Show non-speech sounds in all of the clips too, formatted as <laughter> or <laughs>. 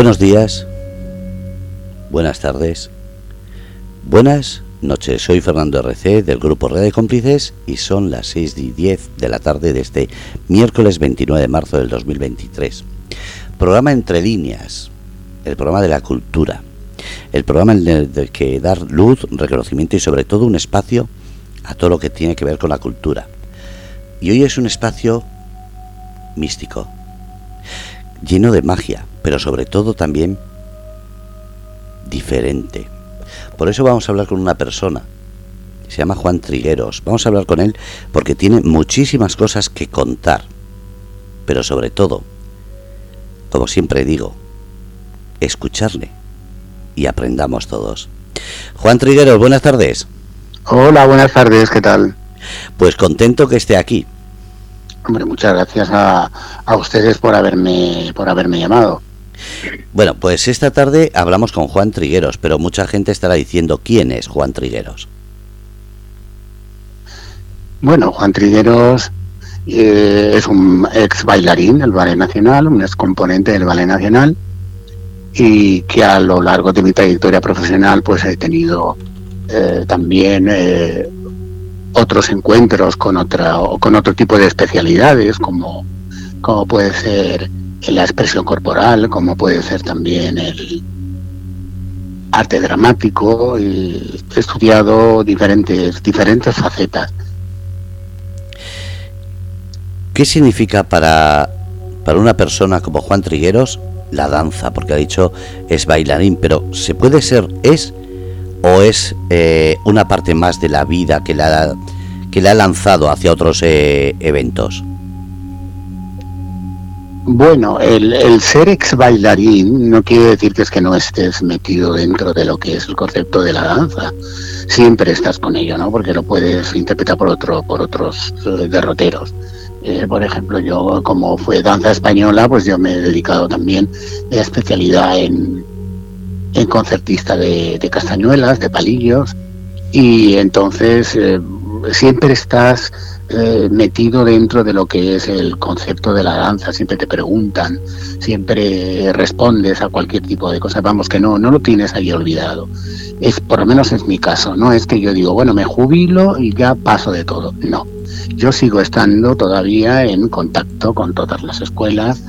Buenos días, buenas tardes, buenas noches. Soy Fernando RC del grupo Red de Cómplices y son las 6 y 10 de la tarde de este miércoles 29 de marzo del 2023. Programa Entre Líneas, el programa de la cultura, el programa en el que dar luz, reconocimiento y sobre todo un espacio a todo lo que tiene que ver con la cultura. Y hoy es un espacio místico, lleno de magia, pero sobre todo también diferente. Por eso vamos a hablar con una persona. Se llama Juan Trigueros. Vamos a hablar con él porque tiene muchísimas cosas que contar. Pero sobre todo, como siempre digo, escucharle y aprendamos todos. Juan Trigueros, buenas tardes. Hola, buenas tardes, ¿qué tal? Pues contento que esté aquí. Hombre, muchas gracias a, ustedes por haberme, por haberme llamado. Bueno, pues esta tarde hablamos con Juan Trigueros, pero mucha gente estará diciendo quién es Juan Trigueros. Bueno, Juan Trigueros eh, es un ex bailarín del Ballet Nacional, un ex componente del Ballet Nacional y que a lo largo de mi trayectoria profesional pues he tenido eh, también eh, otros encuentros con otra con otro tipo de especialidades como, como puede ser la expresión corporal, como puede ser también el arte dramático y he estudiado diferentes diferentes facetas. ¿Qué significa para, para una persona como Juan Trigueros la danza? Porque ha dicho es bailarín, pero ¿se puede ser, es o es eh, una parte más de la vida que la, que le ha lanzado hacia otros eh, eventos? Bueno, el, ser ex bailarín no quiere decir que es que no estés metido dentro de lo que es el concepto de la danza. Siempre estás con ello, ¿no? Porque lo puedes interpretar por otro, por otros eh, derroteros. por ejemplo, yo como fue danza española, pues yo me he dedicado también a especialidad en, en concertista de, castañuelas, de palillos, y entonces eh, siempre estás eh, metido dentro de lo que es el concepto de la danza, siempre te preguntan, siempre respondes a cualquier tipo de cosa, vamos que no, no lo tienes ahí olvidado. Es, por lo menos es mi caso, no es que yo digo, bueno, me jubilo y ya paso de todo, no. Yo sigo estando todavía en contacto con todas las escuelas,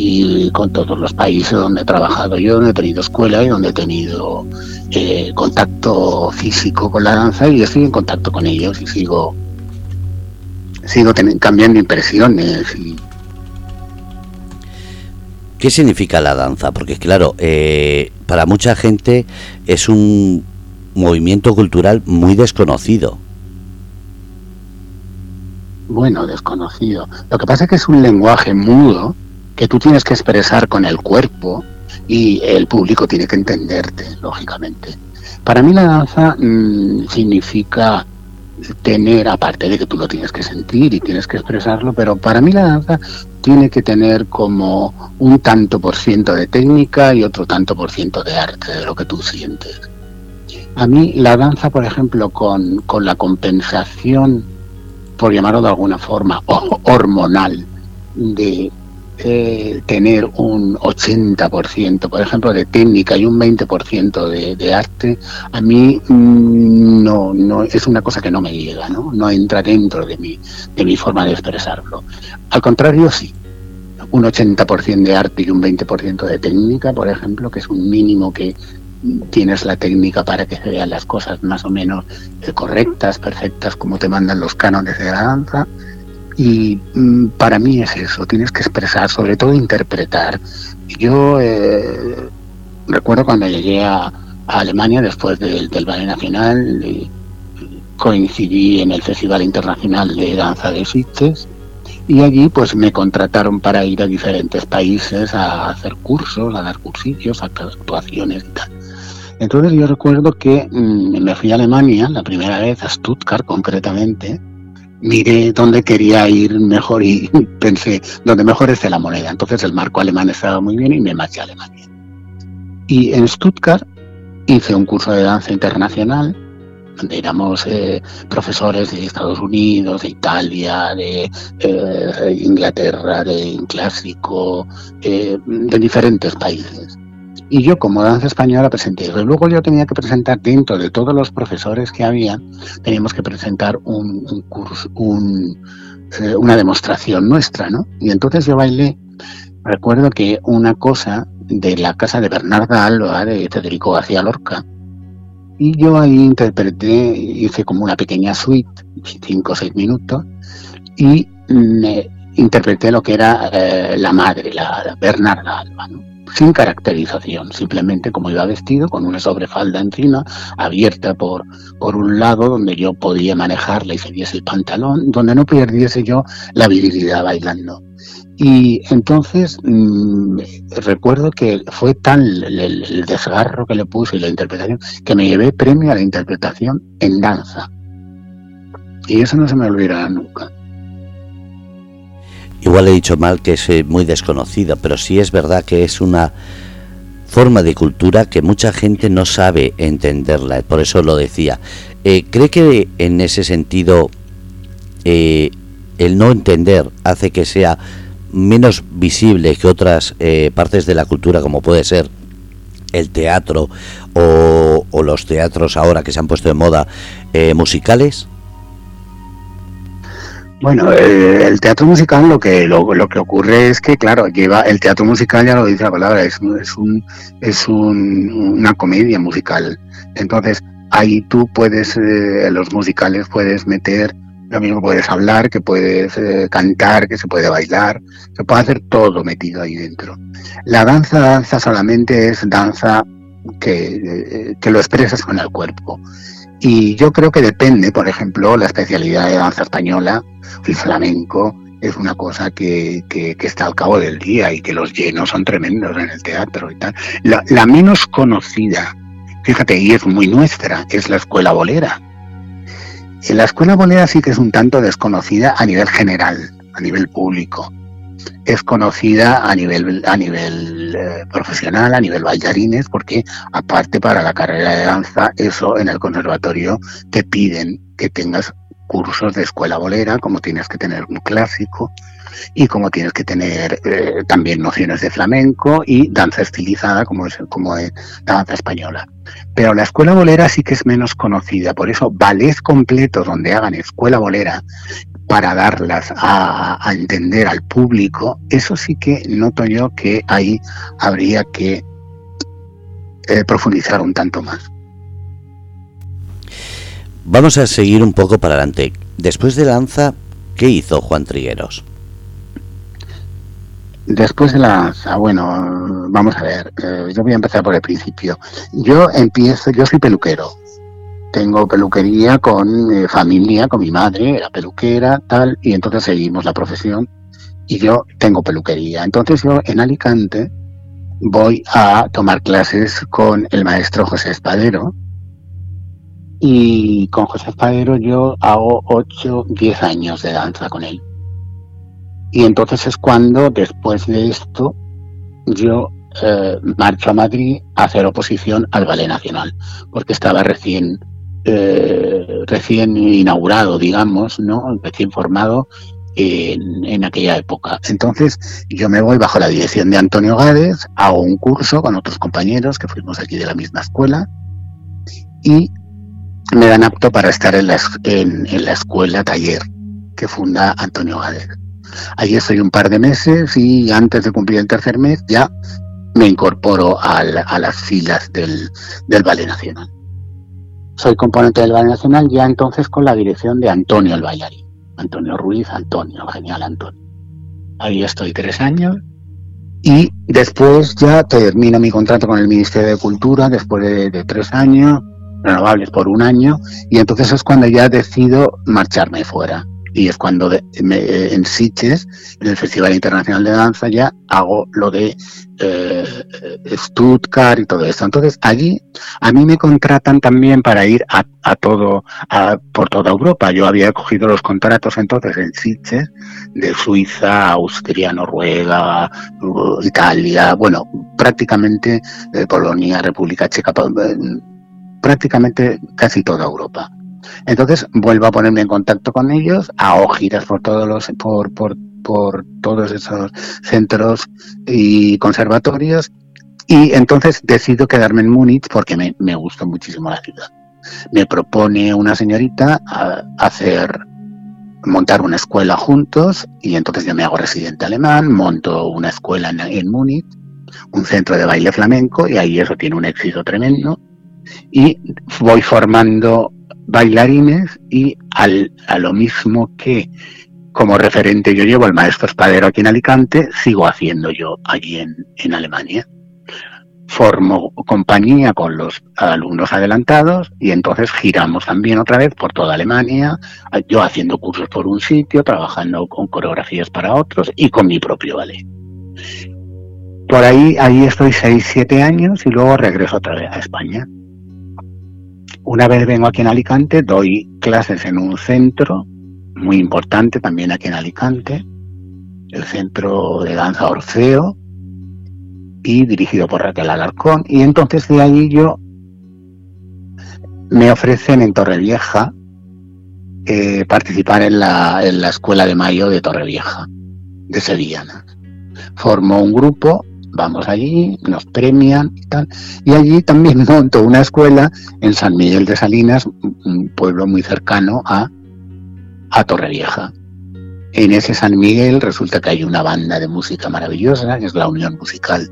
y con todos los países donde he trabajado yo, donde he tenido escuela y donde he tenido eh, contacto físico con la danza y estoy en contacto con ellos y sigo sigo cambiando impresiones ¿Qué significa la danza? Porque claro, eh, para mucha gente es un movimiento cultural muy desconocido. Bueno, desconocido. Lo que pasa es que es un lenguaje mudo que tú tienes que expresar con el cuerpo y el público tiene que entenderte, lógicamente. Para mí la danza mm, significa tener, aparte de que tú lo tienes que sentir y tienes que expresarlo, pero para mí la danza tiene que tener como un tanto por ciento de técnica y otro tanto por ciento de arte, de lo que tú sientes. A mí la danza, por ejemplo, con, con la compensación, por llamarlo de alguna forma, <laughs> hormonal, de, eh, tener un 80%, por ejemplo, de técnica y un 20% de, de arte, a mí mm, no, no es una cosa que no me llega, ¿no? no entra dentro de mi, de mi forma de expresarlo. Al contrario, sí. Un 80% de arte y un 20% de técnica, por ejemplo, que es un mínimo que tienes la técnica para que se vean las cosas más o menos eh, correctas, perfectas, como te mandan los cánones de la danza y mm, para mí es eso, tienes que expresar, sobre todo interpretar. Yo eh, recuerdo cuando llegué a, Alemania después del, Ballet Nacional, coincidí en el Festival Internacional de Danza de Sitges y allí pues me contrataron para ir a diferentes países a hacer cursos, a dar cursillos, a actuaciones y tal. Entonces yo recuerdo que mm, me fui a Alemania la primera vez, a Stuttgart concretamente, miré dónde quería ir mejor y <laughs> pensé, donde mejor es la moneda. Entonces el marco alemán estaba muy bien y me marché a Alemania. Y en Stuttgart hice un curso de danza internacional donde éramos eh, profesores de Estados Unidos, de Italia, de eh, Inglaterra, de clásico, eh, de diferentes países. Y yo como danza española presenté eso. Luego yo tenía que presentar dentro de todos los profesores que había, teníamos que presentar un, curso, eh, una demostración nuestra, ¿no? Y entonces yo bailé, recuerdo que una cosa de la casa de Bernarda Alba, de Federico García Lorca, y yo ahí interpreté, hice como una pequeña suite, cinco o seis minutos, y interpreté lo que era eh, la madre, la, Bernarda Alba, sin caracterización, simplemente como iba vestido, con una sobrefalda encima, abierta por, por un lado, donde yo podía manejarla y se viese el pantalón, donde no perdiese yo la virilidad bailando. Y entonces mm, recuerdo que fue tal el, desgarro que le puse y la interpretación que me llevé premio a la interpretación en danza. Y eso no se me olvidará nunca. Igual he dicho mal que es muy desconocida, pero sí es verdad que es una forma de cultura que mucha gente no sabe entenderla, por eso lo decía. Eh, ¿Cree que en ese sentido eh, el no entender hace que sea menos visible que otras eh, partes de la cultura, como puede ser el teatro o, los teatros ahora que se han puesto de moda eh, musicales? Bueno, eh, el teatro musical lo que lo, que ocurre es que, claro, lleva el teatro musical ya lo dice la palabra, es, es un es una comedia musical. Entonces ahí tú puedes, los musicales puedes meter lo mismo puedes hablar, que puedes eh, cantar, que se puede bailar, se puede hacer todo metido ahí dentro. La danza, danza solamente es danza que, eh, que lo expresas con el cuerpo. Y yo creo que depende, por ejemplo, la especialidad de danza española, el flamenco, es una cosa que, que, está al cabo del día y que los llenos son tremendos en el teatro y tal. La, la menos conocida, fíjate, y es muy nuestra, es la escuela bolera la escuela bolera sí que es un tanto desconocida a nivel general, a nivel público. Es conocida a nivel, a nivel eh, profesional, a nivel bailarines, porque aparte para la carrera de danza, eso en el conservatorio te piden que tengas cursos de escuela bolera, como tienes que tener un clásico y como tienes que tener eh, también nociones de flamenco y danza estilizada, como es, como es la danza española. Pero la escuela bolera sí que es menos conocida, por eso ballets completos donde hagan escuela bolera para darlas a, entender al público, eso sí que noto yo que ahí habría que eh, profundizar un tanto más. Vamos a seguir un poco para adelante. Después de Lanza, ¿qué hizo Juan Trigueros? Después de la bueno, vamos a ver, eh, yo voy a empezar por el principio. Yo empiezo, yo soy peluquero. Tengo peluquería con mi familia, con mi madre, era peluquera, tal, y entonces seguimos la profesión y yo tengo peluquería. Entonces yo en Alicante voy a tomar clases con el maestro José Espadero, y con José Espadero yo hago 8, 10 años de danza con él. Y entonces es cuando, después de esto, yo eh, marcho a Madrid a hacer oposición al Ballet Nacional, porque estaba recién, eh, recién inaugurado, digamos, ¿no? recién formado en, aquella época. Entonces yo me voy bajo la dirección de Antonio Gades, hago un curso con otros compañeros que fuimos aquí de la misma escuela y me dan apto para estar en la, en, la escuela taller que funda Antonio Gades. Allí estoy un par de meses y antes de cumplir el tercer mes ya me incorporo a las filas del, del Ballet Nacional. Soy componente del Ballet Nacional ya entonces con la dirección de Antonio el bailarín. Antonio Ruiz, Antonio, genial Antonio. Ahí estoy tres años y después ya termino mi contrato con el Ministerio de Cultura después de, de tres años renovables por un año y entonces es cuando ya decido marcharme fuera y es cuando en Sitges, en el Festival Internacional de Danza, ya hago lo de eh, Stuttgart y todo esto. Entonces allí a mí me contratan también para ir a, todo, por toda Europa. Yo había cogido los contratos entonces en Sitges de Suiza, Austria, Noruega, Italia, bueno, prácticamente de Polonia, República Checa, prácticamente casi toda Europa. Entonces vuelvo a ponerme en contacto con ellos, hago giras por todos los, por, por, por todos esos centros y conservatorios Y entonces decido quedarme en Múnich porque me, me gustó muchísimo la ciudad. Me propone una señorita hacer montar una escuela juntos y entonces yo me hago residente alemán, monto una escuela en Múnich, un centro de baile flamenco y ahí eso tiene un éxito tremendo y voy formando bailarines y al, a lo mismo que como referente yo llevo el maestro espadero aquí en Alicante, sigo haciendo yo allí en, en Alemania. Formo compañía con los alumnos adelantados y entonces giramos también otra vez por toda Alemania, yo haciendo cursos por un sitio, trabajando con coreografías para otros y con mi propio ballet. Por ahí, ahí estoy 6, 7 años y luego regreso otra vez a España. Una vez vengo aquí en Alicante, doy clases en un centro muy importante también aquí en Alicante, el Centro de Danza Orfeo, y dirigido por Raquel Alarcón. Y entonces de ahí yo me ofrecen en Torrevieja eh, participar en la, en la Escuela de Mayo de Torrevieja, de Sevillana. Formo un grupo vamos allí, nos premian y tal. Y allí también <laughs> monto una escuela en San Miguel de Salinas, un pueblo muy cercano a, a Torrevieja. En ese San Miguel resulta que hay una banda de música maravillosa, que es la Unión Musical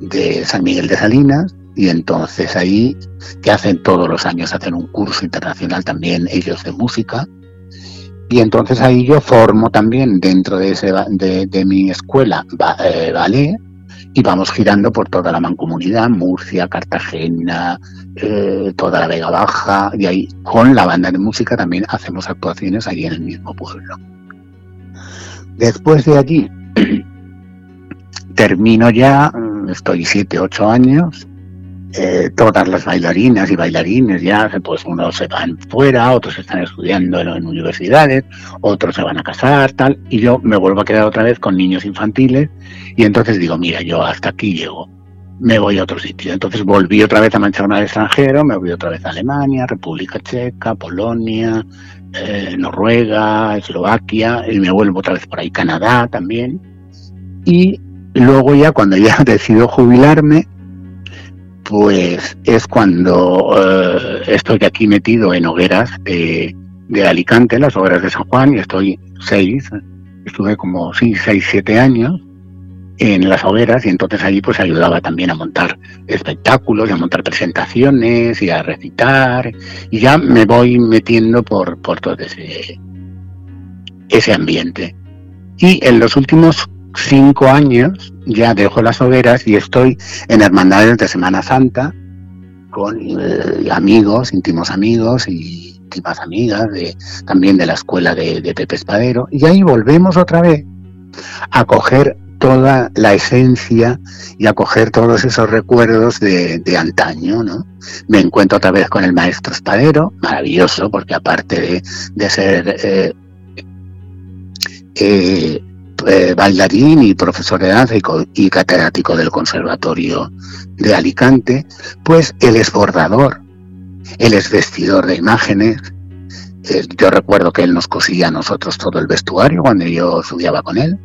de San Miguel de Salinas, y entonces ahí, que hacen todos los años, hacen un curso internacional también ellos de música, y entonces ahí yo formo también dentro de, ese, de, de mi escuela eh, ballet, y vamos girando por toda la mancomunidad, Murcia, Cartagena, eh, toda la Vega Baja, y ahí con la banda de música también hacemos actuaciones allí en el mismo pueblo. Después de allí <clears throat> termino ya, mm, estoy siete, ocho años, eh, todas las bailarinas y bailarines ya, pues unos se van fuera, otros están estudiando en, universidades, otros se van a casar, tal, y yo me vuelvo a quedar otra vez con niños infantiles y entonces digo, mira, yo hasta aquí llego, me voy a otro sitio. Entonces volví otra vez a mancharme al extranjero, me voy otra vez a Alemania, República Checa, Polonia, eh, Noruega, Eslovaquia, y me vuelvo otra vez por ahí, Canadá también. Y luego ya cuando ya <laughs> decido jubilarme, pues es cuando eh, estoy aquí metido en hogueras de, Alicante, las hogueras de San Juan, y estoy seis, estuve como sí, seis, siete años en las hogueras y entonces allí pues ayudaba también a montar espectáculos a montar presentaciones y a recitar y ya me voy metiendo por, por todo ese, ese ambiente. Y en los últimos cinco años ya dejo las hogueras y estoy en hermandades de Semana Santa con eh, amigos, íntimos amigos y íntimas amigas de, también de la escuela de, Pepe Espadero. Y ahí volvemos otra vez a coger toda la esencia y a coger todos esos recuerdos de, antaño, ¿no? Me encuentro otra vez con el maestro Espadero, maravilloso, porque aparte de, ser eh, eh, eh, bailarín y profesor de danza y, catedrático del Conservatorio de Alicante, pues él es bordador, él es vestidor de imágenes. Eh, yo recuerdo que él nos cosía a nosotros todo el vestuario cuando yo estudiaba con él.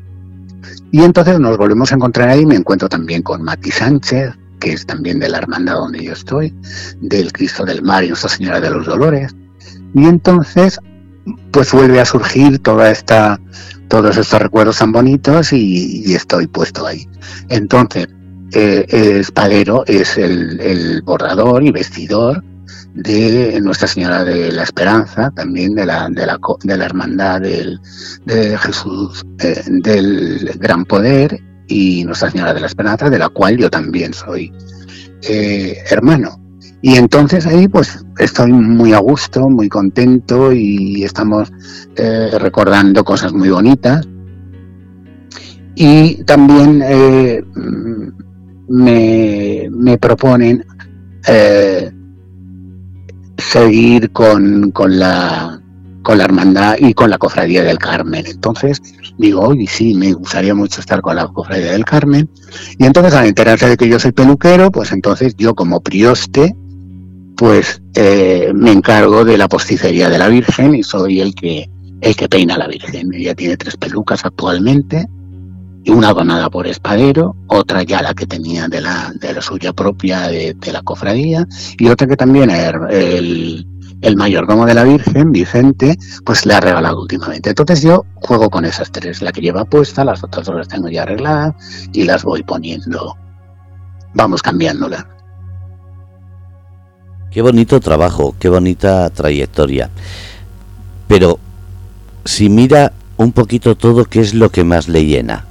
Y entonces nos volvemos a encontrar ahí, me encuentro también con Mati Sánchez, que es también de la hermandad donde yo estoy, del Cristo del Mar y Nuestra Señora de los Dolores. Y entonces, pues vuelve a surgir toda esta todos estos recuerdos tan bonitos y, estoy puesto ahí. Entonces, eh, Espadero es el, bordador y vestidor de Nuestra Señora de la Esperanza, también de la, de la, de la Hermandad del, de Jesús eh, del Gran Poder y Nuestra Señora de la Esperanza, de la cual yo también soy eh, hermano. Y entonces ahí pues estoy muy a gusto, muy contento y estamos eh, recordando cosas muy bonitas. Y también eh, me, proponen eh, seguir con, con, la, con la hermandad y con la cofradía del Carmen. Entonces digo, oye, sí, me gustaría mucho estar con la cofradía del Carmen. Y entonces al enterarse de que yo soy peluquero, pues entonces yo como prioste, pues eh, me encargo de la posticería de la Virgen y soy el que el que peina a la Virgen. Ella tiene tres pelucas actualmente una donada por espadero, otra ya la que tenía de la, de la suya propia de, la cofradía, y otra que también el, el mayordomo de la Virgen, Vicente, pues le ha regalado últimamente. Entonces yo juego con esas tres, la que lleva puesta, las otras dos las tengo ya arregladas y las voy poniendo, vamos cambiándolas. Qué bonito trabajo, qué bonita trayectoria. Pero si mira un poquito todo, ¿qué es lo que más le llena?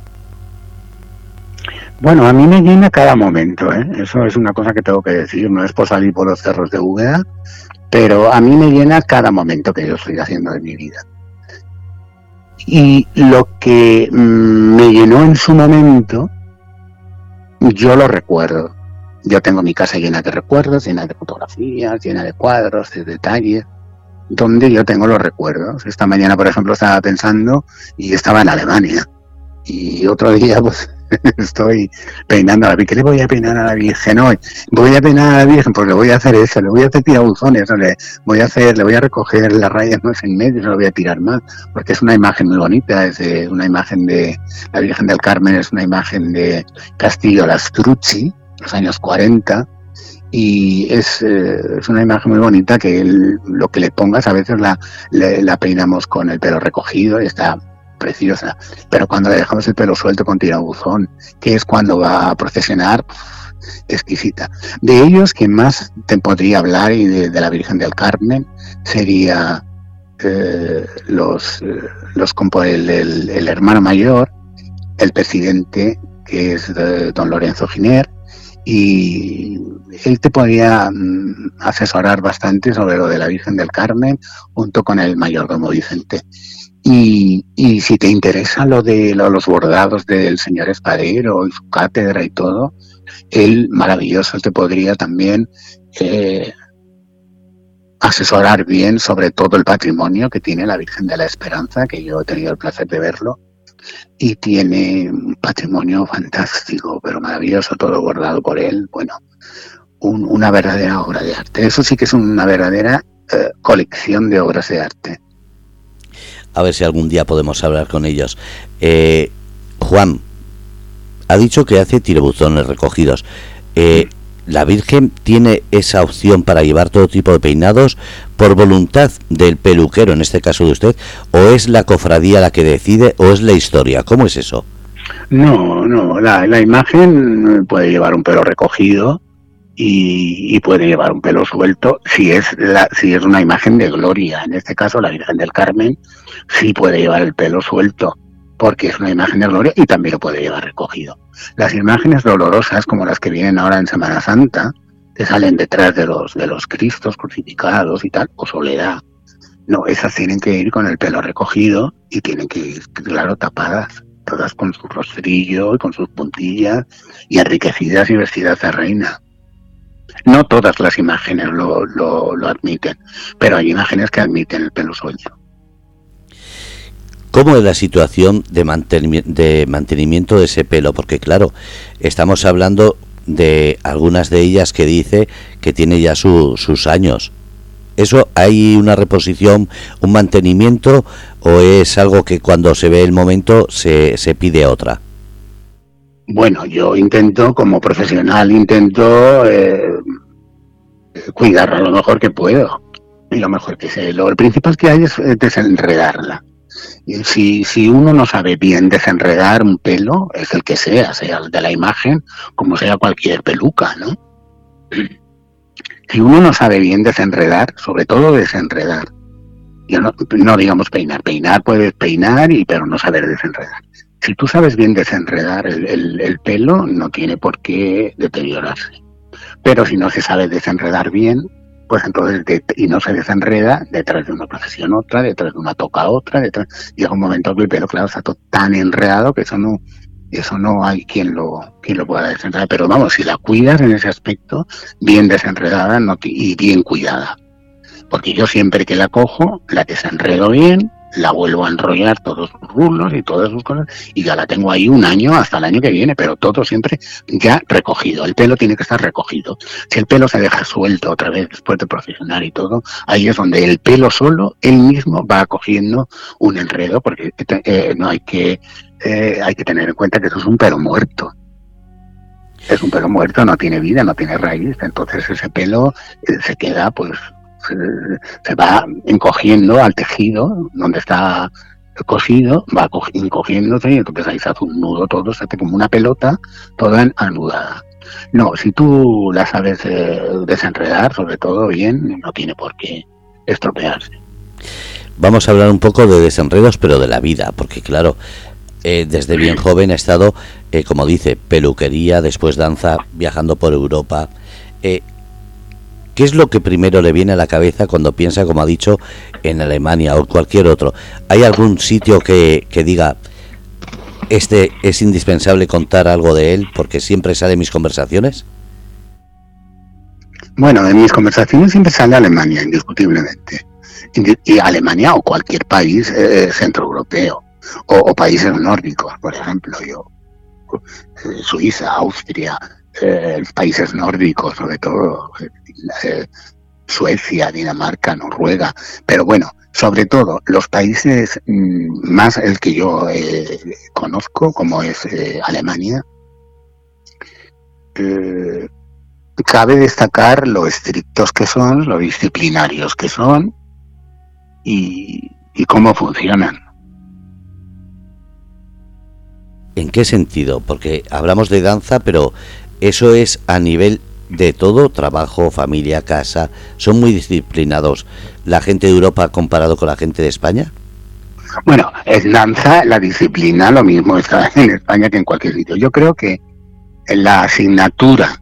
Bueno, a mí me llena cada momento, ¿eh? eso es una cosa que tengo que decir, no es por salir por los cerros de Úbeda, pero a mí me llena cada momento que yo estoy haciendo de mi vida. Y lo que mm, me llenó en su momento, yo lo recuerdo. Yo tengo mi casa llena de recuerdos, llena de fotografías, llena de cuadros, de detalles, donde yo tengo los recuerdos. Esta mañana, por ejemplo, estaba pensando y estaba en Alemania. Y otro día, pues, <laughs> estoy peinando a la Virgen. ¿Qué le voy a peinar a la Virgen hoy? Voy a peinar a la Virgen, pues le voy a hacer eso, le voy a hacer tirabuzones, le voy a hacer, le voy a recoger las rayas es en medio, no voy a tirar más, porque es una imagen muy bonita, es una imagen de la Virgen del Carmen, es una imagen de Castillo Lastrucci, los años 40, y es, eh, es, una imagen muy bonita que lo que le pongas a veces la, la peinamos con el pelo recogido y está preciosa. Pero cuando le dejamos el pelo suelto con tirabuzón, que es cuando va a procesionar, exquisita. De ellos, quien más te podría hablar y de, la Virgen del Carmen sería eh, los, eh, los el, el, hermano mayor, el presidente, que es don Lorenzo Giner, y él te podría mm, asesorar bastante sobre lo de la Virgen del Carmen junto con el mayordomo Vicente. Y, y si te interesa lo de los bordados del señor Espadero y su cátedra y todo, él maravilloso te podría también eh, asesorar bien sobre todo el patrimonio que tiene la Virgen de la Esperanza, que yo he tenido el placer de verlo, y tiene un patrimonio fantástico, pero maravilloso, todo bordado por él. Bueno, una verdadera obra de arte. Eso sí que es una verdadera eh, colección de obras de arte a ver si algún día podemos hablar con ellos. Eh, Juan, ha dicho que hace tirebuzones recogidos. Eh, ¿La Virgen tiene esa opción para llevar todo tipo de peinados por voluntad del peluquero, en este caso de usted, o es la cofradía la que decide, o es la historia? ¿Cómo es eso? No, no, la, imagen puede llevar un pelo recogido, y, puede llevar un pelo suelto si es la, si es una imagen de gloria. En este caso, la Virgen del Carmen sí puede llevar el pelo suelto porque es una imagen de gloria y también lo puede llevar recogido. Las imágenes dolorosas, como las que vienen ahora en Semana Santa, que salen detrás de los de los Cristos crucificados y tal, o soledad. No, esas tienen que ir con el pelo recogido y tienen que ir, claro, tapadas, todas con su rostrillo y con sus puntillas y enriquecidas y vestidas de reina. No todas las imágenes lo, lo, admiten, pero hay imágenes que admiten el pelo suelto. ¿Cómo es la situación de, mantenimiento de ese pelo? Porque claro, estamos hablando de algunas de ellas que dice que tiene ya sus años. ¿Eso hay una reposición, un mantenimiento o es algo que cuando se ve el momento se, se pide otra? Bueno, yo intento, como profesional, intento eh, cuidarla lo mejor que puedo. Y lo mejor que sé. Lo principal que hay es desenredarla. Si, si uno no sabe bien desenredar un pelo, es el que sea, sea el de la imagen, como sea cualquier peluca, ¿no? Si uno no sabe bien desenredar, sobre todo desenredar, yo no, no digamos peinar, peinar puedes peinar, y, pero no saber desenredar. Si tú sabes bien desenredar el, pelo, no tiene por qué deteriorarse. Pero si no se sabe desenredar bien, pues entonces, y no se desenreda, detrás de una procesión otra, detrás de una toca otra, detrás, llega un momento que el pelo, claro, está todo tan enredado que eso no, eso no hay quien lo, quien lo pueda desenredar. Pero vamos, si la cuidas en ese aspecto, bien desenredada y bien cuidada. Porque yo siempre que la cojo, la desenredo bien, la vuelvo a enrollar todos sus rulos y todas sus cosas y ya la tengo ahí un año hasta el año que viene, pero todo siempre ya recogido. El pelo tiene que estar recogido. Si el pelo se deja suelto otra vez después de procesionar y todo, ahí es donde el pelo solo, él mismo va cogiendo un enredo porque eh, no hay que, eh, hay que tener en cuenta que eso es un pelo muerto es un pelo muerto, no tiene vida, no tiene raíz, entonces ese pelo eh, se queda, pues, se, va encogiendo al tejido donde está cosido, va encogiéndose y entonces ahí se hace un nudo todo, se hace como una pelota toda anudada. No, si tú la sabes eh, desenredar, sobre todo bien, no tiene por qué estropearse. Vamos a hablar un poco de desenredos, pero de la vida, porque claro, eh, desde bien joven he estado, eh, como dice, peluquería, después danza, viajando por Europa. Eh, ¿Qué es lo que primero le viene a la cabeza cuando piensa, como ha dicho, en Alemania o cualquier otro? ¿Hay algún sitio que, diga, este es indispensable contar algo de él porque siempre sale en mis conversaciones? Bueno, en mis conversaciones siempre sale Alemania, indiscutiblemente. Y Alemania o cualquier país centroeuropeo o, países nórdicos, por ejemplo, yo, eh, Suiza, Austria, eh, países nórdicos, sobre todo eh, Suecia, Dinamarca, Noruega, pero bueno, sobre todo los países mm, más el que yo conozco, como es Alemania, cabe destacar lo estrictos que son, lo disciplinarios que son y cómo funcionan. ¿En qué sentido? Porque hablamos de danza, pero eso es a nivel de todo, trabajo, familia, casa, son muy disciplinados la gente de Europa comparado con la gente de España. Bueno, en danza la disciplina lo mismo está <laughs> en España que en cualquier sitio. Yo creo que la asignatura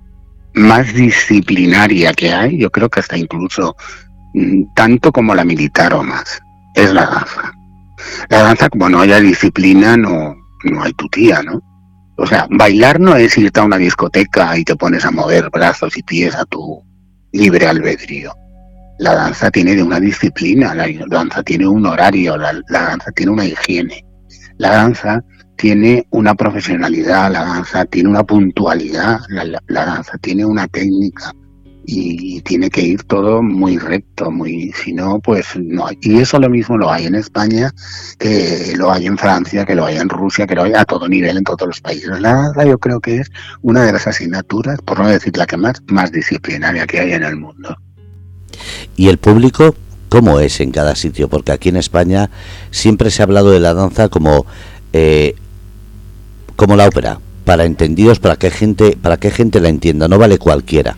más disciplinaria que hay, yo creo que hasta incluso mm, tanto como la militar o más, es la danza. La danza, como no haya disciplina, no, no hay tu tía, ¿no? O sea, bailar no es irte a una discoteca y te pones a mover brazos y pies a tu libre albedrío. La danza tiene una disciplina, la danza tiene un horario, la, danza tiene una higiene, la danza tiene una profesionalidad, la danza tiene una puntualidad, la danza tiene una técnica, y tiene que ir todo muy recto, muy, si no, pues no. Y eso lo mismo lo hay en España, que lo hay en Francia, que lo hay en Rusia, que lo hay a todo nivel en todos los países. La yo creo que es una de las asignaturas, por no decir la que más, más disciplinaria que hay en el mundo. ¿Y el público cómo es en cada sitio? Porque aquí en España siempre se ha hablado de la danza como, eh, como la ópera, para entendidos, para que gente, para que gente la entienda, no vale cualquiera.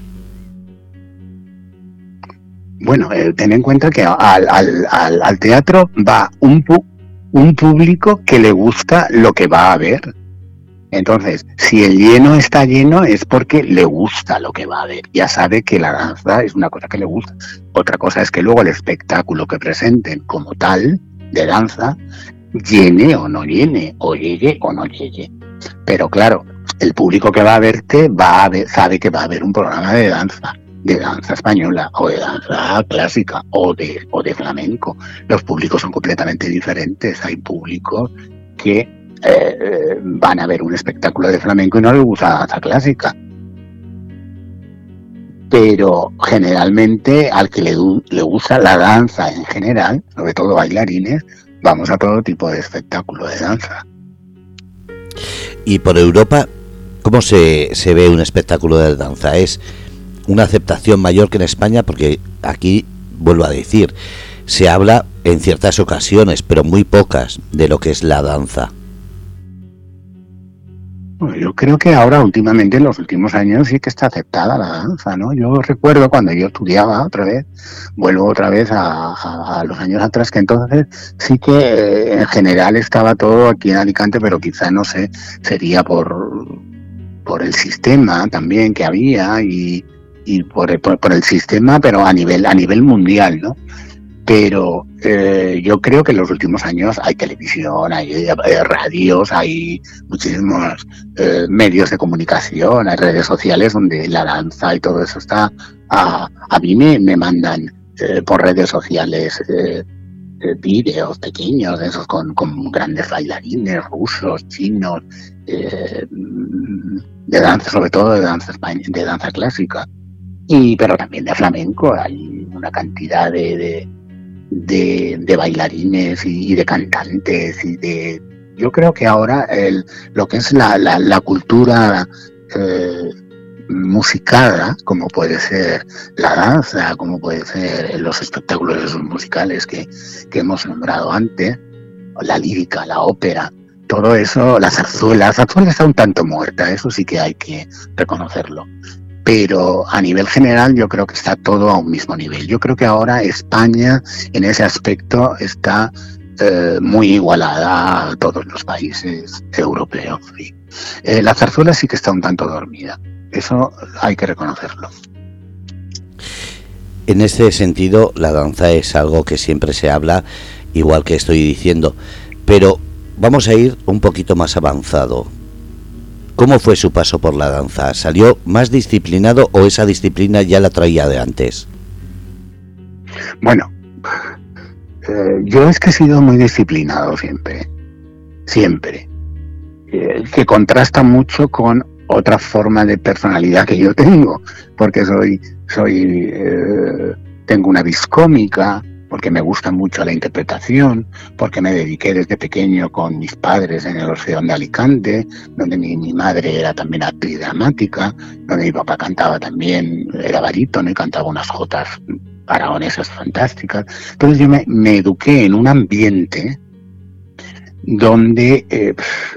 Bueno, eh, ten en cuenta que al, teatro va un, un público que le gusta lo que va a ver. Entonces, si el lleno está lleno es porque le gusta lo que va a ver. Ya sabe que la danza es una cosa que le gusta. Otra cosa es que luego el espectáculo que presenten como tal de danza llene o no llene, o llegue o no llegue. Pero claro, el público que va a verte va a ver, sabe que va a haber un programa de danza de danza española o de danza clásica o de, o de flamenco. Los públicos son completamente diferentes. Hay públicos que eh, van a ver un espectáculo de flamenco y no les gusta la danza clásica. Pero generalmente al que le, le gusta la danza en general, sobre todo bailarines, vamos a todo tipo de espectáculo de danza. Y por Europa, ¿cómo se, se ve un espectáculo de danza? ¿Es una aceptación mayor que en España porque aquí, vuelvo a decir, se habla en ciertas ocasiones, pero muy pocas, de lo que es la danza. yo creo que ahora últimamente en los últimos años sí que está aceptada la danza, ¿no? Yo recuerdo cuando yo estudiaba otra vez, vuelvo otra vez a, los años atrás, que entonces sí que eh, en general estaba todo aquí en Alicante, pero quizá no sé, sería por, por el sistema también que había y, y por, por, el sistema, pero a nivel, a nivel mundial, ¿no? Pero eh, yo creo que en los últimos años hay televisión, hay, eh, radios, hay muchísimos eh, medios de comunicación, hay redes sociales donde la danza y todo eso está. A, a mí me, me mandan por redes sociales eh, vídeos pequeños, esos con, con, grandes bailarines rusos, chinos, eh, de danza, sobre todo de danza, de danza clásica, y, pero también de flamenco. Hay una cantidad de, de, bailarines y, de cantantes y de... Yo creo que ahora el, lo que es la, la, cultura eh, musicada, como puede ser la danza, como puede ser los espectáculos musicales que, que hemos nombrado antes, la lírica, la ópera, todo eso, la zarzuela, la zarzuela está un tanto muerta, eso sí que hay que reconocerlo. Pero a nivel general yo creo que está todo a un mismo nivel. Yo creo que ahora España en ese aspecto está eh, muy igualada a todos los países europeos. Eh, la zarzuela sí que está un tanto dormida. Eso hay que reconocerlo. En este sentido, la danza es algo que siempre se habla, igual que estoy diciendo, pero vamos a ir un poquito más avanzado. ¿Cómo fue su paso por la danza? ¿Salió más disciplinado o esa disciplina ya la traía de antes? Bueno, eh, yo es que he sido muy disciplinado siempre, siempre, eh, que contrasta mucho con otra forma de personalidad que yo <laughs> tengo, porque soy, soy, eh, tengo una viscómica, porque me gusta mucho la interpretación, porque me dediqué desde pequeño con mis padres en el Orfeón de Alicante, donde mi, madre era también actriz dramática, donde mi papá cantaba también, era barítono y cantaba unas jotas paragonesas fantásticas. Entonces yo me eduqué en un ambiente donde eh,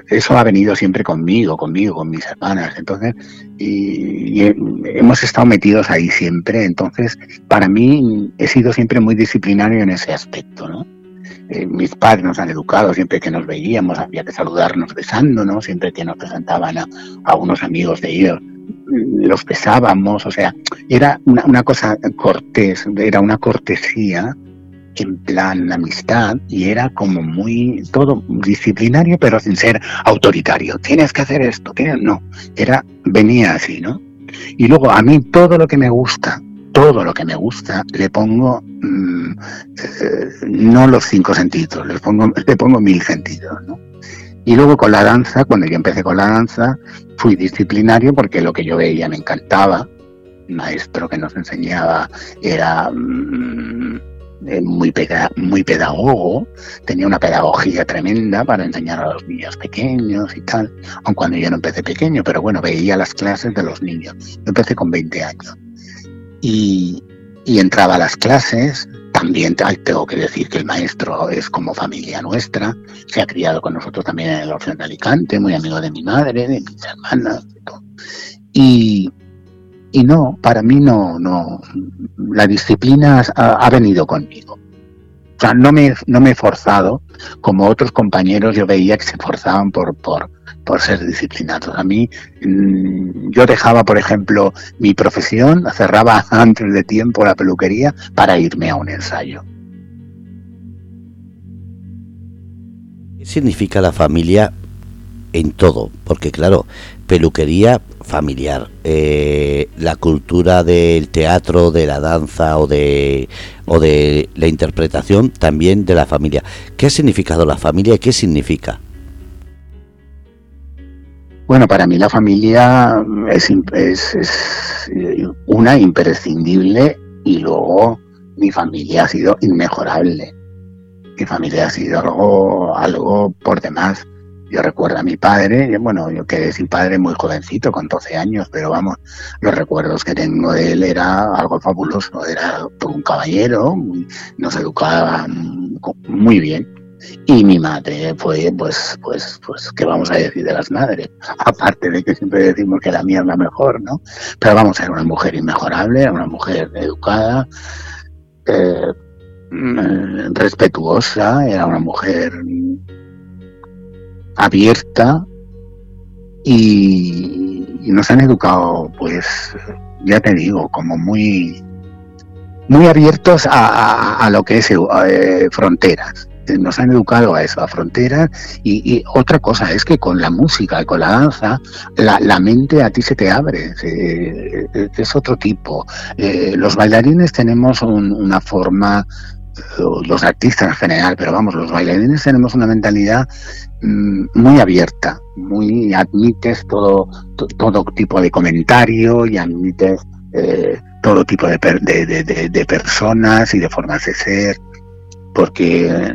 eso ha venido siempre conmigo, conmigo, con mis hermanas. Entonces, y, hemos estado metidos ahí siempre. Entonces, para mí he sido siempre muy disciplinario en ese aspecto, ¿no? Eh, mis padres nos han educado, siempre que nos veíamos había que saludarnos besándonos, siempre que nos presentaban a, unos amigos de ellos los besábamos, o sea, era una, una cosa cortés, era una cortesía en plan amistad y era como muy todo disciplinario pero sin ser autoritario. Tienes que hacer esto, tienes no, era venía así, ¿no? Y luego a mí todo lo que me gusta, todo lo que me gusta le pongo mm, eh, no los cinco sentidos, le pongo <laughs> le pongo mil sentidos, ¿no? Y luego con la danza, cuando yo empecé con la danza, fui disciplinario porque lo que yo veía me encantaba. El maestro que nos enseñaba era mm, eh, muy, muy pedagogo, tenía una pedagogía tremenda para enseñar a los niños pequeños y tal, aun cuando yo no empecé pequeño, pero bueno, veía las clases de los niños. Yo empecé con 20 años. Y, entraba a las clases, también tengo que decir que el maestro es como familia nuestra, se ha criado con nosotros también en el Orfeo de Alicante, muy amigo de mi madre, de mis hermanas, y, y no, para mí no, no, la disciplina ha, venido conmigo. O sea, no me, no me he forzado, como otros compañeros yo veía que se forzaban por, por, por ser disciplinados. A mí, mm, yo dejaba, por ejemplo, mi profesión, cerraba <laughs> antes de tiempo la peluquería para irme a un ensayo. ¿Qué significa la familia en todo? Porque claro, peluquería familiar, eh, la cultura del teatro, de la danza o de, o de la interpretación también de la familia. ¿Qué ha significado la familia y qué significa? Bueno, para mí la familia es, es, una imprescindible y luego mi familia ha sido inmejorable. Mi familia ha sido algo, algo por demás. Yo recuerdo a mi padre, bueno, yo quedé sin padre muy jovencito, con 12 años, pero vamos, los recuerdos que tengo de él era algo fabuloso, era un caballero, nos educaba muy bien. Y mi madre fue, pues, pues, pues, ¿qué vamos a decir de las madres? <laughs> Aparte de que siempre decimos que la mía es la mejor, ¿no? Pero vamos, era una mujer inmejorable, era una mujer educada, eh, mm, respetuosa, era una mujer abierta y, nos han educado, pues, ya te digo, como muy, muy abiertos a, lo que es eh, fronteras. Nos han educado a eso, a fronteras. Y, otra cosa es que con la música y con la danza, la, mente a ti se te abre, es otro tipo. Eh, los bailarines tenemos una forma los artistas en general, pero vamos, los bailarines tenemos una mentalidad mm, muy abierta, muy admites todo, todo tipo de comentario y admites eh, todo tipo de, de, de, personas y de formas de ser, porque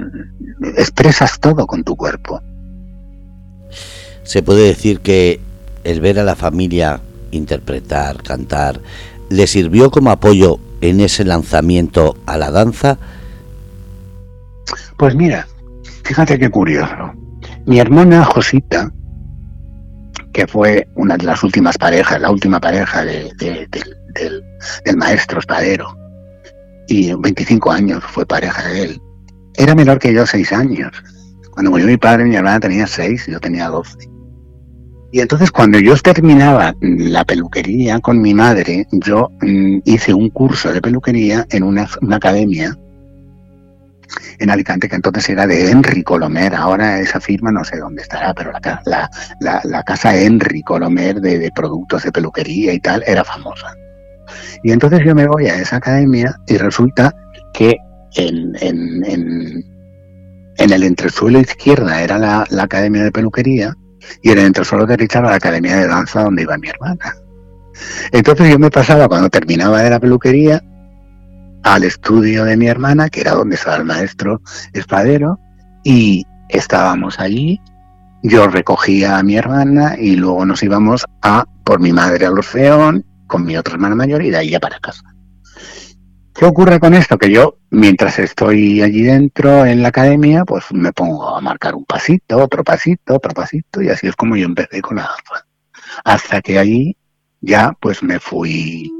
expresas todo con tu cuerpo. Se puede decir que el ver a la familia interpretar, cantar, le sirvió como apoyo en ese lanzamiento a la danza? Pues mira, fíjate qué curioso. Mi hermana Josita, que fue una de las últimas parejas, la última pareja del, del, maestro espadero, y 25 años fue pareja de él, era menor que yo seis años. Cuando murió mi padre, mi hermana tenía seis, yo tenía doce. Y entonces cuando yo terminaba la peluquería con mi madre, yo mm, hice un curso de peluquería en una, academia en Alicante, que entonces era de Henry Colomer. Ahora esa firma no sé dónde estará, pero la, la, casa Henry Colomer de, productos de peluquería y tal era famosa. Y entonces yo me voy a esa academia y resulta que en, en, en, en el entresuelo izquierda era la, academia de peluquería y en el entresuelo derecha era la academia de danza donde iba mi hermana. Entonces yo me pasaba cuando terminaba de la peluquería al estudio de mi hermana, que era donde estaba el maestro espadero, y estábamos allí. Yo recogía a mi hermana y luego nos íbamos a por mi madre al Orfeón con mi otra hermana mayor y de ahí ya para casa. ¿Qué ocurre con esto? Que yo, mientras estoy allí dentro en la academia, pues me pongo a marcar un pasito, otro pasito, otro pasito, y así es como yo empecé con la danza. Hasta que allí ya pues me fui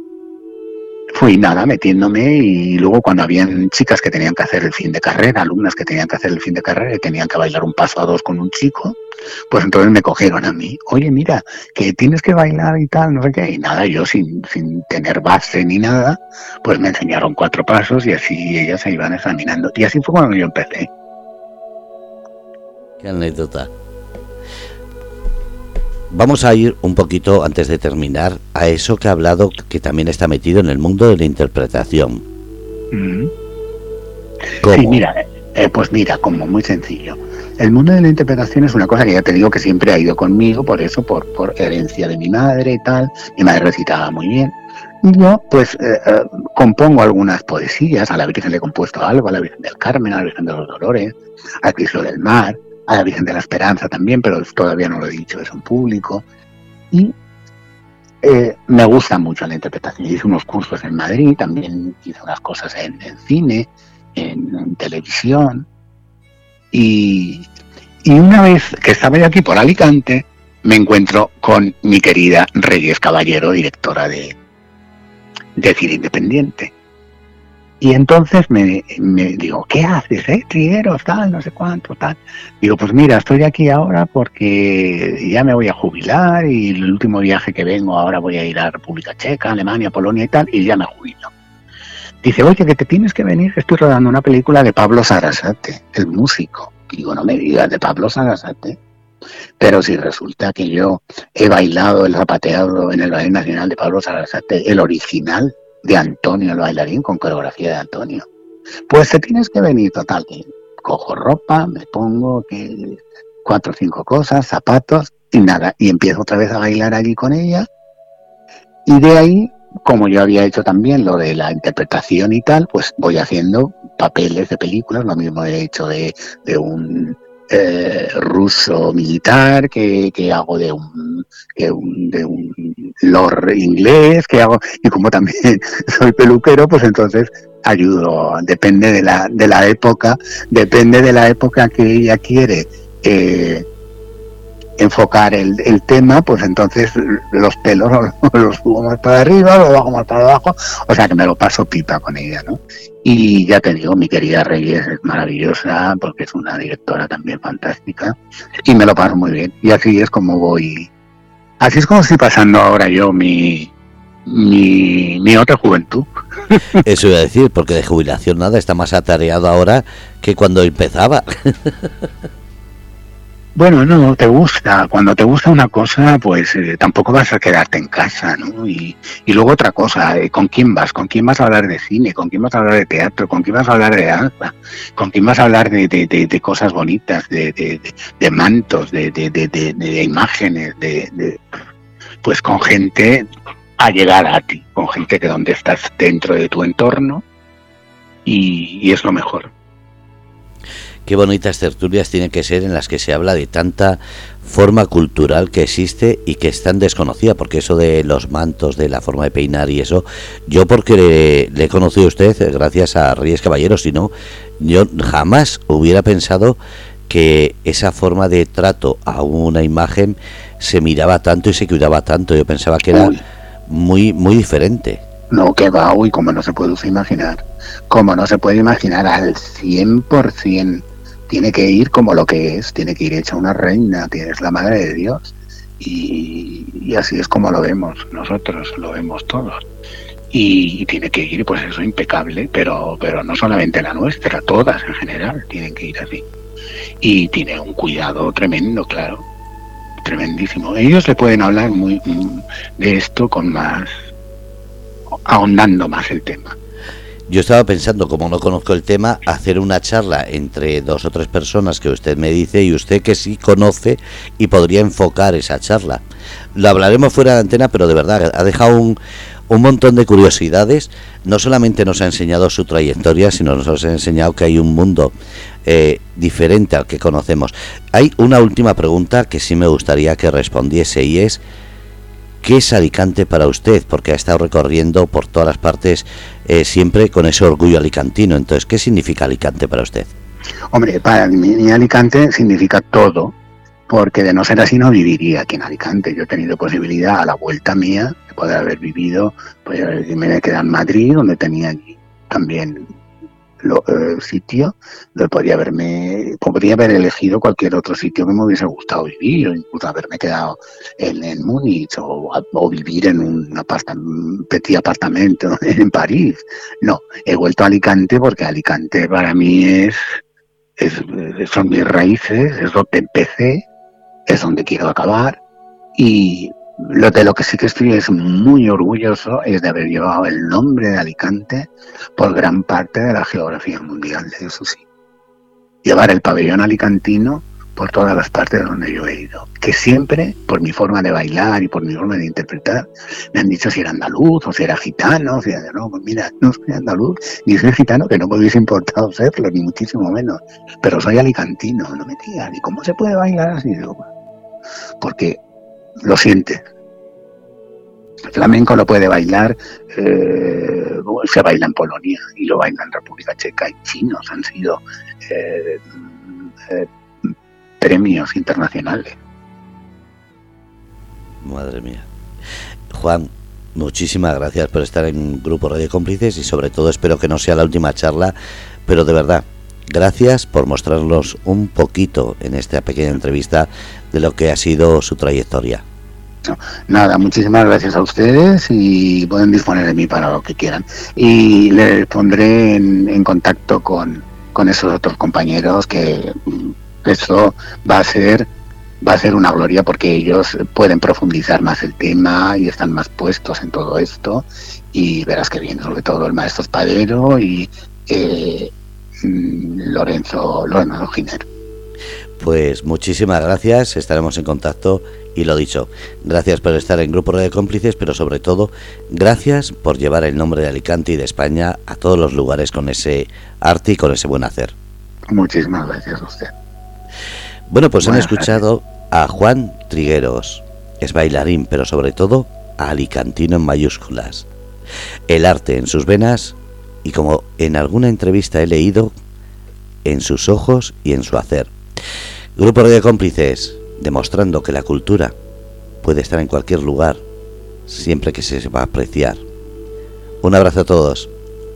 fui nada metiéndome y luego cuando habían chicas que tenían que hacer el fin de carrera, alumnas que tenían que hacer el fin de carrera y tenían que bailar un paso a dos con un chico, pues entonces me cogieron a mí, oye mira, que tienes que bailar y tal, no sé qué, y nada, yo sin, sin tener base ni nada, pues me enseñaron cuatro pasos y así ellas se iban examinando. Y así fue cuando yo empecé. Qué anécdota. Vamos a ir un poquito, antes de terminar, a eso que ha hablado, que también está metido en el mundo de la interpretación. Mm. Sí, mira, eh, pues mira, como muy sencillo. El mundo de la interpretación es una cosa que ya te digo que siempre ha ido conmigo, por eso, por, por herencia de mi madre y tal. Mi madre recitaba muy bien. Y yo, pues, eh, eh, compongo algunas poesías. A la Virgen le he compuesto algo, a la Virgen del Carmen, a la Virgen de los Dolores, a Cristo del Mar, a la Virgen de la Esperanza también, pero todavía no lo he dicho eso en público. Y eh, me gusta mucho la interpretación. Hice unos cursos en Madrid, también hice unas cosas en, cine, en, televisión. Y, una vez que estaba yo aquí por Alicante, me encuentro con mi querida Reyes Caballero, directora de, de Cine Independiente. Y entonces me, digo, ¿qué haces, eh? Trigueros, tal, no sé cuánto, tal. Digo, pues mira, estoy aquí ahora porque ya me voy a jubilar y el último viaje que vengo ahora voy a ir a República Checa, Alemania, Polonia y tal, y ya me jubilo. Dice, oye, que te tienes que venir, estoy rodando una película de Pablo Sarasate, el músico. Digo, no me digas de Pablo Sarasate. Pero si resulta que yo he bailado el zapateado en el Ballet Nacional de Pablo Sarasate, el original, de Antonio, el bailarín, con coreografía de Antonio. Pues te tienes que venir, total, que cojo ropa, me pongo que cuatro o cinco cosas, zapatos y nada, y empiezo otra vez a bailar allí con ella. Y de ahí, como yo había hecho también lo de la interpretación y tal, pues voy haciendo papeles de películas, lo mismo he hecho de, de un eh, ruso militar, que, hago de un, de un lord inglés, que hago, y como también <laughs> soy peluquero, pues entonces ayudo, depende de la, de la época, depende de la época que ella quiere eh, enfocar el, el, tema, pues entonces los pelos <laughs> los, subo más para arriba, los bajo más para abajo, o sea que me lo paso pipa con ella, ¿no? Y ya te digo, mi querida Reyes es maravillosa porque es una directora también fantástica y me lo paso muy bien. Y así es como voy, así es como estoy pasando ahora yo mi, mi, mi otra juventud. Eso iba a decir, porque de jubilación nada, está más atareado ahora que cuando empezaba. <laughs> Bueno, no, te gusta. Cuando te gusta una cosa, pues eh, tampoco vas a quedarte en casa, ¿no? Y, luego otra cosa, eh, ¿con quién vas? ¿Con quién vas a hablar de cine? ¿Con quién vas a hablar de teatro? ¿Con quién vas a hablar de danza? ¿Con quién vas a hablar de, de, de, cosas bonitas, de, de mantos, de, imágenes, de, Pues con gente a llegar a ti, con gente que donde estás dentro de tu entorno y, y es lo mejor qué bonitas tertulias tienen que ser en las que se habla de tanta forma cultural que existe y que es tan desconocida, porque eso de los mantos, de la forma de peinar y eso, yo porque le, he conocido a usted gracias a Reyes Caballeros, si no, yo jamás hubiera pensado que esa forma de trato a una imagen se miraba tanto y se cuidaba tanto. Yo pensaba que era muy, muy diferente. No, que va, uy, como no se puede imaginar. Como no se puede imaginar al 100% tiene que ir como lo que es, tiene que ir hecha una reina, tienes la madre de Dios. Y, así es como lo vemos nosotros, lo vemos todos. Y, tiene que ir, pues eso, impecable, pero, pero no solamente la nuestra, todas en general tienen que ir así. Y tiene un cuidado tremendo, claro, tremendísimo. Ellos le pueden hablar muy de esto con más, ahondando más el tema. Yo estaba pensando, como no conozco el tema, hacer una charla entre dos o tres personas que usted me dice y usted que sí conoce y podría enfocar esa charla. Lo hablaremos fuera de antena, pero de verdad ha dejado un, un montón de curiosidades. No solamente nos ha enseñado su trayectoria, sino nos ha enseñado que hay un mundo eh, diferente al que conocemos. Hay una última pregunta que sí me gustaría que respondiese y es ¿Qué es Alicante para usted? Porque ha estado recorriendo por todas las partes eh, siempre con ese orgullo alicantino. Entonces, ¿qué significa Alicante para usted? Hombre, para mí Alicante significa todo, porque de no ser así no viviría aquí en Alicante. Yo he tenido posibilidad a la vuelta mía de poder haber vivido, pues me he quedado en Madrid, donde tenía también lo, eh, sitio, podría haberme, podría haber elegido cualquier otro sitio que me hubiese gustado vivir, o incluso haberme quedado en, en Múnich, o, vivir en un, petit apartamento <laughs> en París. No, he vuelto a Alicante porque Alicante para mí es, es son mis raíces, es donde empecé, es donde quiero acabar, y lo de lo que sí que estoy es muy orgulloso es de haber llevado el nombre de Alicante por gran parte de la geografía mundial, eso sí. Llevar el pabellón alicantino por todas las partes donde yo he ido. Que siempre, por mi forma de bailar y por mi forma de interpretar, me han dicho si era andaluz o si era gitano. Si era, no, pues mira, no soy andaluz ni soy gitano, que no me hubiese importado serlo, ni muchísimo menos. Pero soy alicantino, no me digan. ¿Y cómo se puede bailar así? Porque lo siente. Flamenco lo puede bailar, eh, se baila en Polonia y lo baila en República Checa y chinos han sido eh, eh, premios internacionales. Madre mía. Juan, muchísimas gracias por estar en Grupo Radio Cómplices y sobre todo espero que no sea la última charla, pero de verdad, gracias por mostrarnos un poquito en esta pequeña entrevista de lo que ha sido su trayectoria. Nada, muchísimas gracias a ustedes y pueden disponer de mí para lo que quieran. Y les pondré en, contacto con, con, esos otros compañeros que mm, eso va a ser va a ser una gloria porque ellos pueden profundizar más el tema y están más puestos en todo esto y verás que bien, sobre todo el maestro Espadero y eh, mm, Lorenzo Lorenzo Giner. Pues muchísimas gracias, estaremos en contacto y lo dicho, gracias por estar en Grupo de Cómplices, pero sobre todo gracias por llevar el nombre de Alicante y de España a todos los lugares con ese arte y con ese buen hacer. Muchísimas gracias a usted. Bueno, pues han escuchado a Juan Trigueros, es bailarín, pero sobre todo a alicantino en mayúsculas. El arte en sus venas y como en alguna entrevista he leído, en sus ojos y en su hacer. Grupo de cómplices, demostrando que la cultura puede estar en cualquier lugar, siempre que se va a apreciar. Un abrazo a todos.